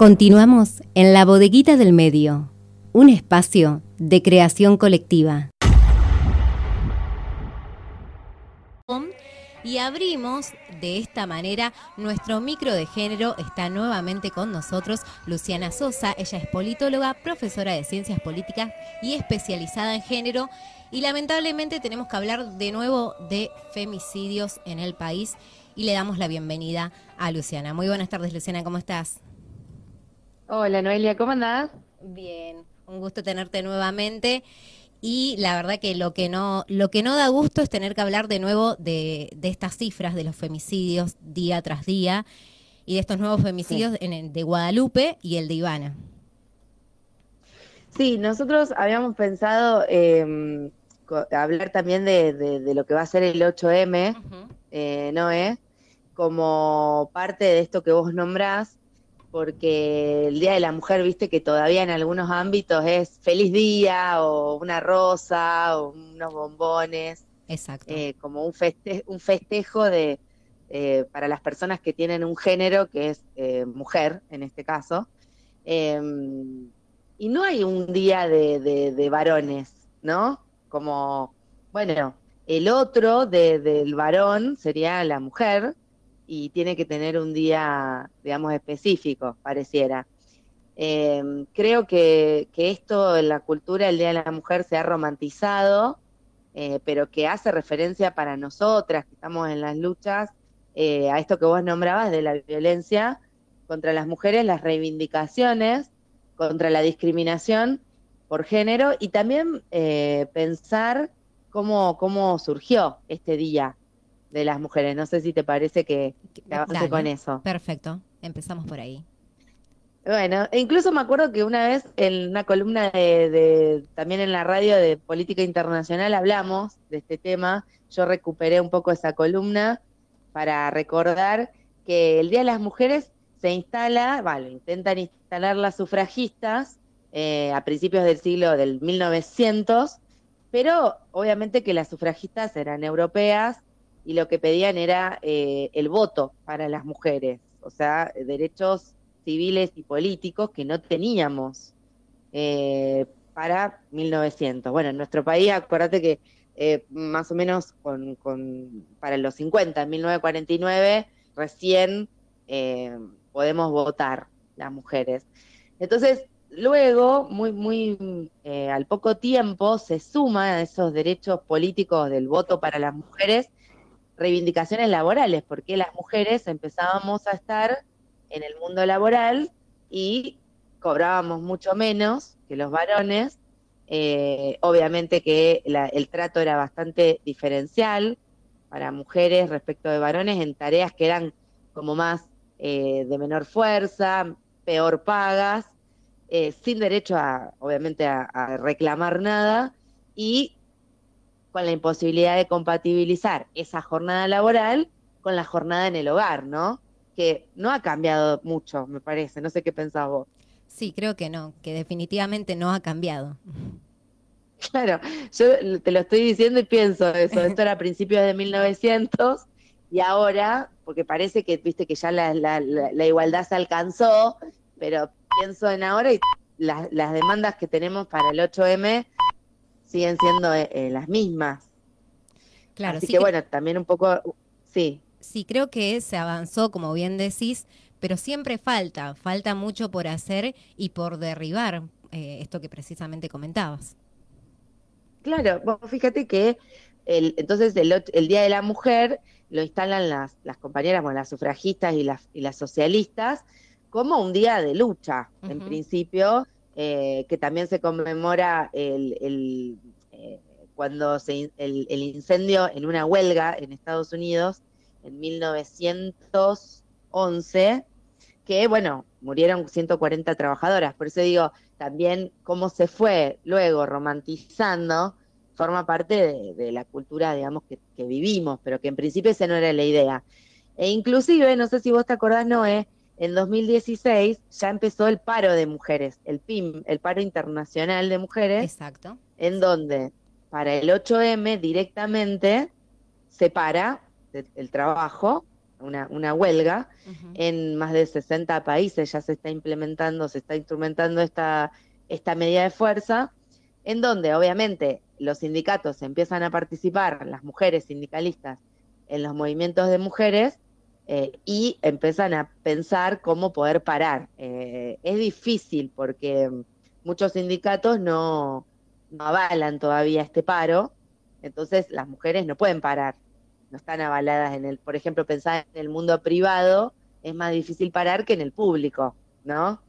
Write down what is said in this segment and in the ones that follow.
Continuamos en la bodeguita del medio, un espacio de creación colectiva. Y abrimos de esta manera nuestro micro de género. Está nuevamente con nosotros Luciana Sosa. Ella es politóloga, profesora de ciencias políticas y especializada en género. Y lamentablemente tenemos que hablar de nuevo de femicidios en el país. Y le damos la bienvenida a Luciana. Muy buenas tardes, Luciana, ¿cómo estás? Hola, Noelia, ¿cómo andás? Bien, un gusto tenerte nuevamente. Y la verdad que lo que no, lo que no da gusto es tener que hablar de nuevo de, estas cifras de los femicidios día tras día y de estos nuevos femicidios en el de Guadalupe y el de Ivana. Sí, nosotros habíamos pensado em, hablar también de, lo que va a ser el 8M, eh, Noé, como parte de esto que vos nombrás, porque el Día de la Mujer, viste que todavía en algunos ámbitos es feliz día o una rosa o unos bombones. Exacto. Eh, como un, un festejo de, eh, para las personas que tienen un género que es eh, mujer, en este caso. Em, y no hay un día de, de, varones, ¿no? Como, bueno, el otro del varón sería la mujer, y tiene que tener un día, digamos, específico, pareciera. Em, creo que, esto en la cultura, el Día de la Mujer, se ha romantizado, eh, pero que hace referencia para nosotras que estamos en las luchas eh, a esto que vos nombrabas de la violencia contra las mujeres, las reivindicaciones contra la discriminación por género y también eh, pensar cómo, cómo surgió este día, de las mujeres. No sé si te parece que, avance con eso. Perfecto, empezamos por ahí. Bueno, incluso me acuerdo que una vez en una columna de, también en la radio de política internacional hablamos de este tema. Yo recuperé un poco esa columna para recordar que el Día de las Mujeres se instala, vale, intentan instalar las sufragistas eh, a principios del siglo del 1900, pero obviamente que las sufragistas eran europeas y lo que pedían era eh, el voto para las mujeres, o sea, derechos civiles y políticos que no teníamos eh, para 1900. Bueno, en nuestro país, acuérdate que eh, más o menos con, para los 50, en 1949, recién podemos votar las mujeres. Entonces, luego, muy, muy al poco tiempo, se suma a esos derechos políticos del voto para las mujeres reivindicaciones laborales, porque las mujeres empezábamos a estar en el mundo laboral y cobrábamos mucho menos que los varones. Eh, obviamente que el trato era bastante diferencial para mujeres respecto de varones en tareas que eran como más eh, de menor fuerza, peor pagas, eh, sin derecho a, obviamente, a reclamar nada y con la imposibilidad de compatibilizar esa jornada laboral con la jornada en el hogar, ¿no? Que no ha cambiado mucho, me parece. No sé qué pensás vos. Sí, creo que no, que definitivamente no ha cambiado. Claro, yo te lo estoy diciendo y pienso eso. Esto era a principios de 1900 y ahora, porque parece que, viste, que ya la, la, igualdad se alcanzó, pero pienso en ahora y las demandas que tenemos para el 8M siguen siendo eh, eh, las mismas. Claro, Así que, bueno, también un poco, sí. Sí, creo que se avanzó, como bien decís, pero siempre falta, falta mucho por hacer y por derribar eh, esto que precisamente comentabas. Claro, fíjate que el, entonces el, Día de la Mujer lo instalan las, las compañeras, bueno, las sufragistas y las, y las socialistas, como un día de lucha, en principio, eh, que también se conmemora el, eh, cuando se, el, incendio en una huelga en Estados Unidos en 1911, que bueno, murieron 140 trabajadoras. Por eso digo, también cómo se fue luego romantizando forma parte de, la cultura, digamos, que, que, vivimos, pero que en principio esa no era la idea. E inclusive, no sé si vos te acordás, Noé, en 2016 ya empezó el paro de mujeres, el PIM, el paro internacional de mujeres. Exacto. En donde para el 8M directamente se para el, trabajo una, una huelga. En más de 60 países ya se está implementando, se está instrumentando esta, esta medida de fuerza, en donde obviamente los sindicatos empiezan a participar, las mujeres sindicalistas, en los movimientos de mujeres eh, y empiezan a pensar cómo poder parar. Eh, es difícil porque muchos sindicatos no, no avalan todavía este paro, entonces las mujeres no pueden parar no están avaladas en el, por ejemplo, pensar en el mundo privado es más difícil parar que en el público, ¿no?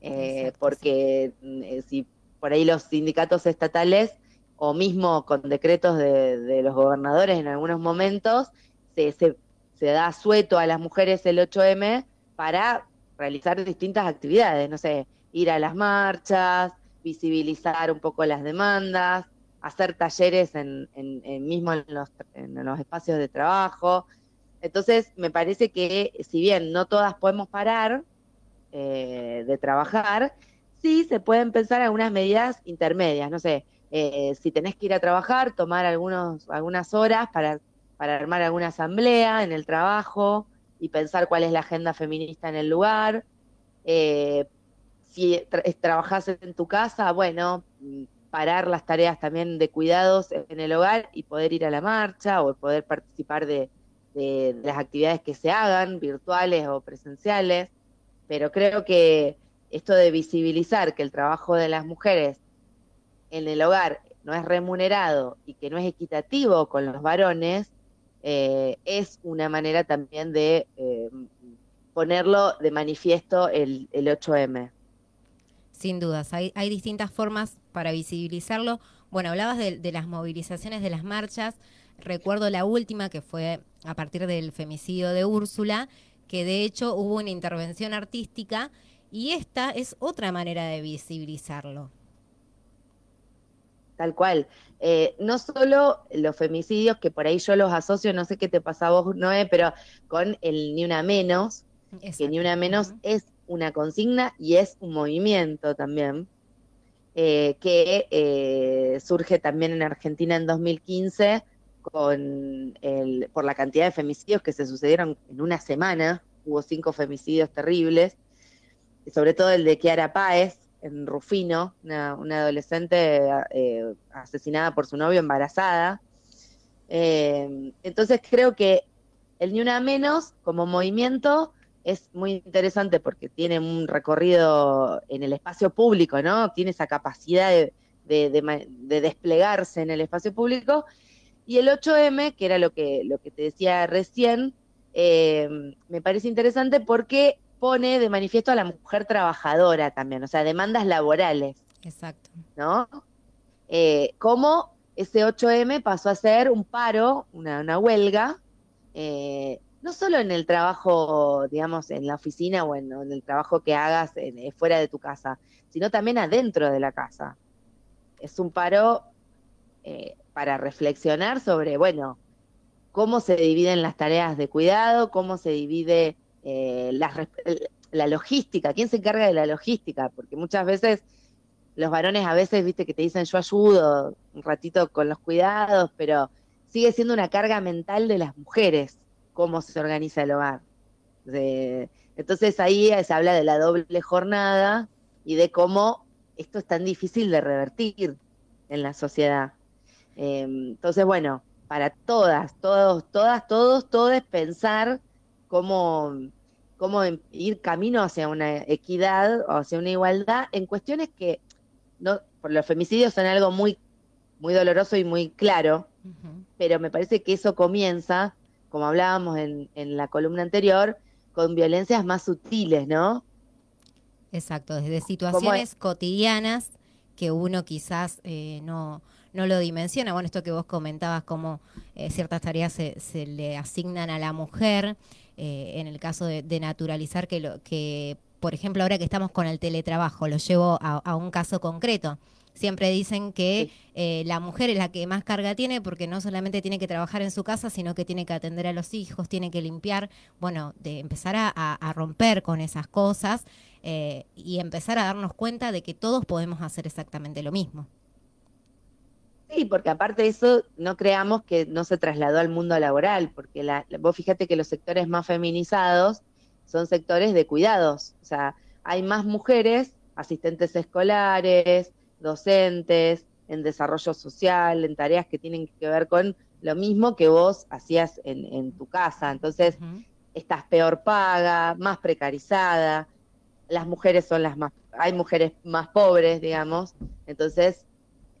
Eh, porque mm, eh, si por ahí los sindicatos estatales o mismo con decretos de, los gobernadores en algunos momentos se, se, se, da sueto a las mujeres el 8M para realizar distintas actividades, no sé, ir a las marchas, visibilizar un poco las demandas, hacer talleres en, mismo en los, en los espacios de trabajo. Entonces, me parece que si bien no todas podemos parar eh, de trabajar, sí se pueden pensar algunas medidas intermedias, no sé, eh, si tenés que ir a trabajar, tomar algunos, algunas horas para, para armar alguna asamblea en el trabajo y pensar cuál es la agenda feminista en el lugar. Eh, si trabajas en tu casa, bueno, parar las tareas también de cuidados en el hogar y poder ir a la marcha o poder participar de, las actividades que se hagan, virtuales o presenciales. Pero creo que esto de visibilizar que el trabajo de las mujeres en el hogar no es remunerado y que no es equitativo con los varones, eh, es una manera también de eh, ponerlo de manifiesto el, el 8M. Sin dudas, hay, hay distintas formas para visibilizarlo. Bueno, hablabas de, las movilizaciones de las marchas. Recuerdo la última que fue a partir del femicidio de Úrsula, que de hecho hubo una intervención artística y esta es otra manera de visibilizarlo. Tal cual. Eh, no solo los femicidios, que por ahí yo los asocio, no sé qué te pasa a vos, Noé, pero con el Ni Una Menos, que Ni Una Menos es una consigna y es un movimiento también, eh, que eh, surge también en Argentina en 2015 con el, por la cantidad de femicidios que se sucedieron en una semana, hubo cinco femicidios terribles, sobre todo el de Kiara Páez en Rufino, una, adolescente eh, asesinada por su novio embarazada. entonces creo que el Ni Una Menos como movimiento es muy interesante porque tiene un recorrido en el espacio público, ¿no? Tiene esa capacidad de, desplegarse en el espacio público. Y el 8M, que era lo que, lo que te decía recién, eh, me parece interesante porque pone de manifiesto a la mujer trabajadora también, o sea, demandas laborales. Exacto. ¿No? Eh, cómo ese 8M pasó a ser un paro, una, huelga, eh, no solo en el trabajo, digamos, en la oficina o en, el trabajo que hagas eh, fuera de tu casa, sino también adentro de la casa. Es un paro eh, para reflexionar sobre, bueno, cómo se dividen las tareas de cuidado, cómo se divide eh, la, logística, quién se encarga de la logística, porque muchas veces los varones a veces, viste, que te dicen yo ayudo un ratito con los cuidados, pero sigue siendo una carga mental de las mujeres cómo se organiza el hogar. entonces ahí se habla de la doble jornada y de cómo esto es tan difícil de revertir en la sociedad. Em, entonces, bueno, para todas, todos, todas, todos, todos pensar cómo, cómo ir camino hacia una equidad o hacia una igualdad en cuestiones que no, por los femicidios son algo muy, muy doloroso y muy claro, pero me parece que eso comienza como hablábamos en, la columna anterior, con violencias más sutiles, ¿no? Exacto, desde situaciones cotidianas que uno quizás eh, no, no lo dimensiona. Bueno, esto que vos comentabas, como eh, ciertas tareas se, se, le asignan a la mujer, eh, en el caso de, naturalizar que, lo, que, por ejemplo, ahora que estamos con el teletrabajo, lo llevo a un caso concreto siempre dicen que eh, la mujer es la que más carga tiene porque no solamente tiene que trabajar en su casa, sino que tiene que atender a los hijos, tiene que limpiar, bueno, de empezar a, romper con esas cosas eh, y empezar a darnos cuenta de que todos podemos hacer exactamente lo mismo. Sí, porque aparte de eso, no creamos que no se trasladó al mundo laboral, porque la, vos fíjate que los sectores más feminizados son sectores de cuidados, o sea, hay más mujeres, asistentes escolares, docentes, en desarrollo social, en tareas que tienen que ver con lo mismo que vos hacías en, tu casa. Entonces, estás peor paga, más precarizada, las mujeres son las más, hay mujeres más pobres, digamos, entonces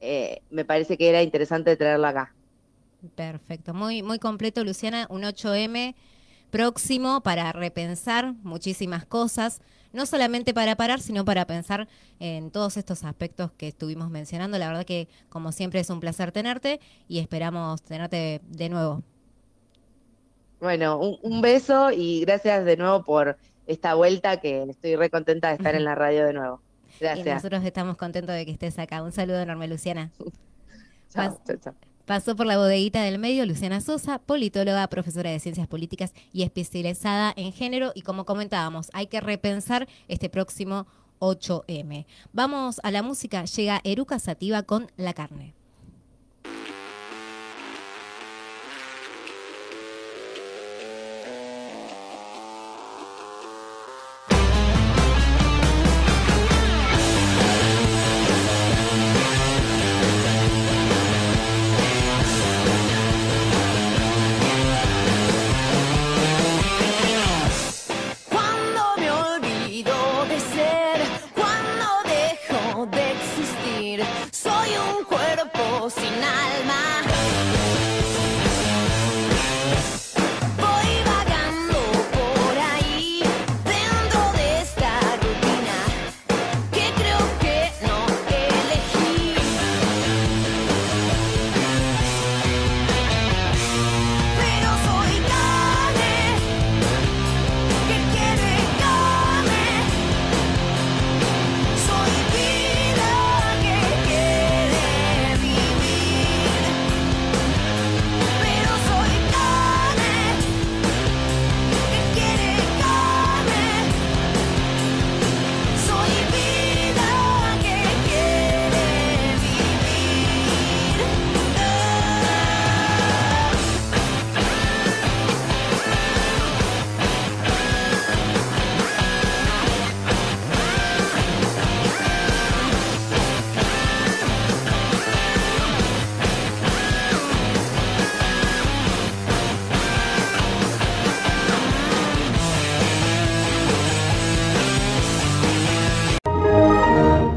eh, me parece que era interesante traerlo acá. Perfecto, muy, muy completo, Luciana, un 8M próximo para repensar muchísimas cosas, no solamente para parar, sino para pensar en todos estos aspectos que estuvimos mencionando. La verdad que, como siempre, es un placer tenerte y esperamos tenerte de nuevo. Bueno, un, beso y gracias de nuevo por esta vuelta que estoy re contenta de estar en la radio de nuevo. Gracias. Y nosotros estamos contentos de que estés acá. Un saludo enorme, Luciana. chao, chao, chao. Pasó por la bodeguita del medio Luciana Sosa, politóloga, profesora de ciencias políticas y especializada en género. Y como comentábamos, hay que repensar este próximo 8M. Vamos a la música. Llega Eruca Sativa con La Carne.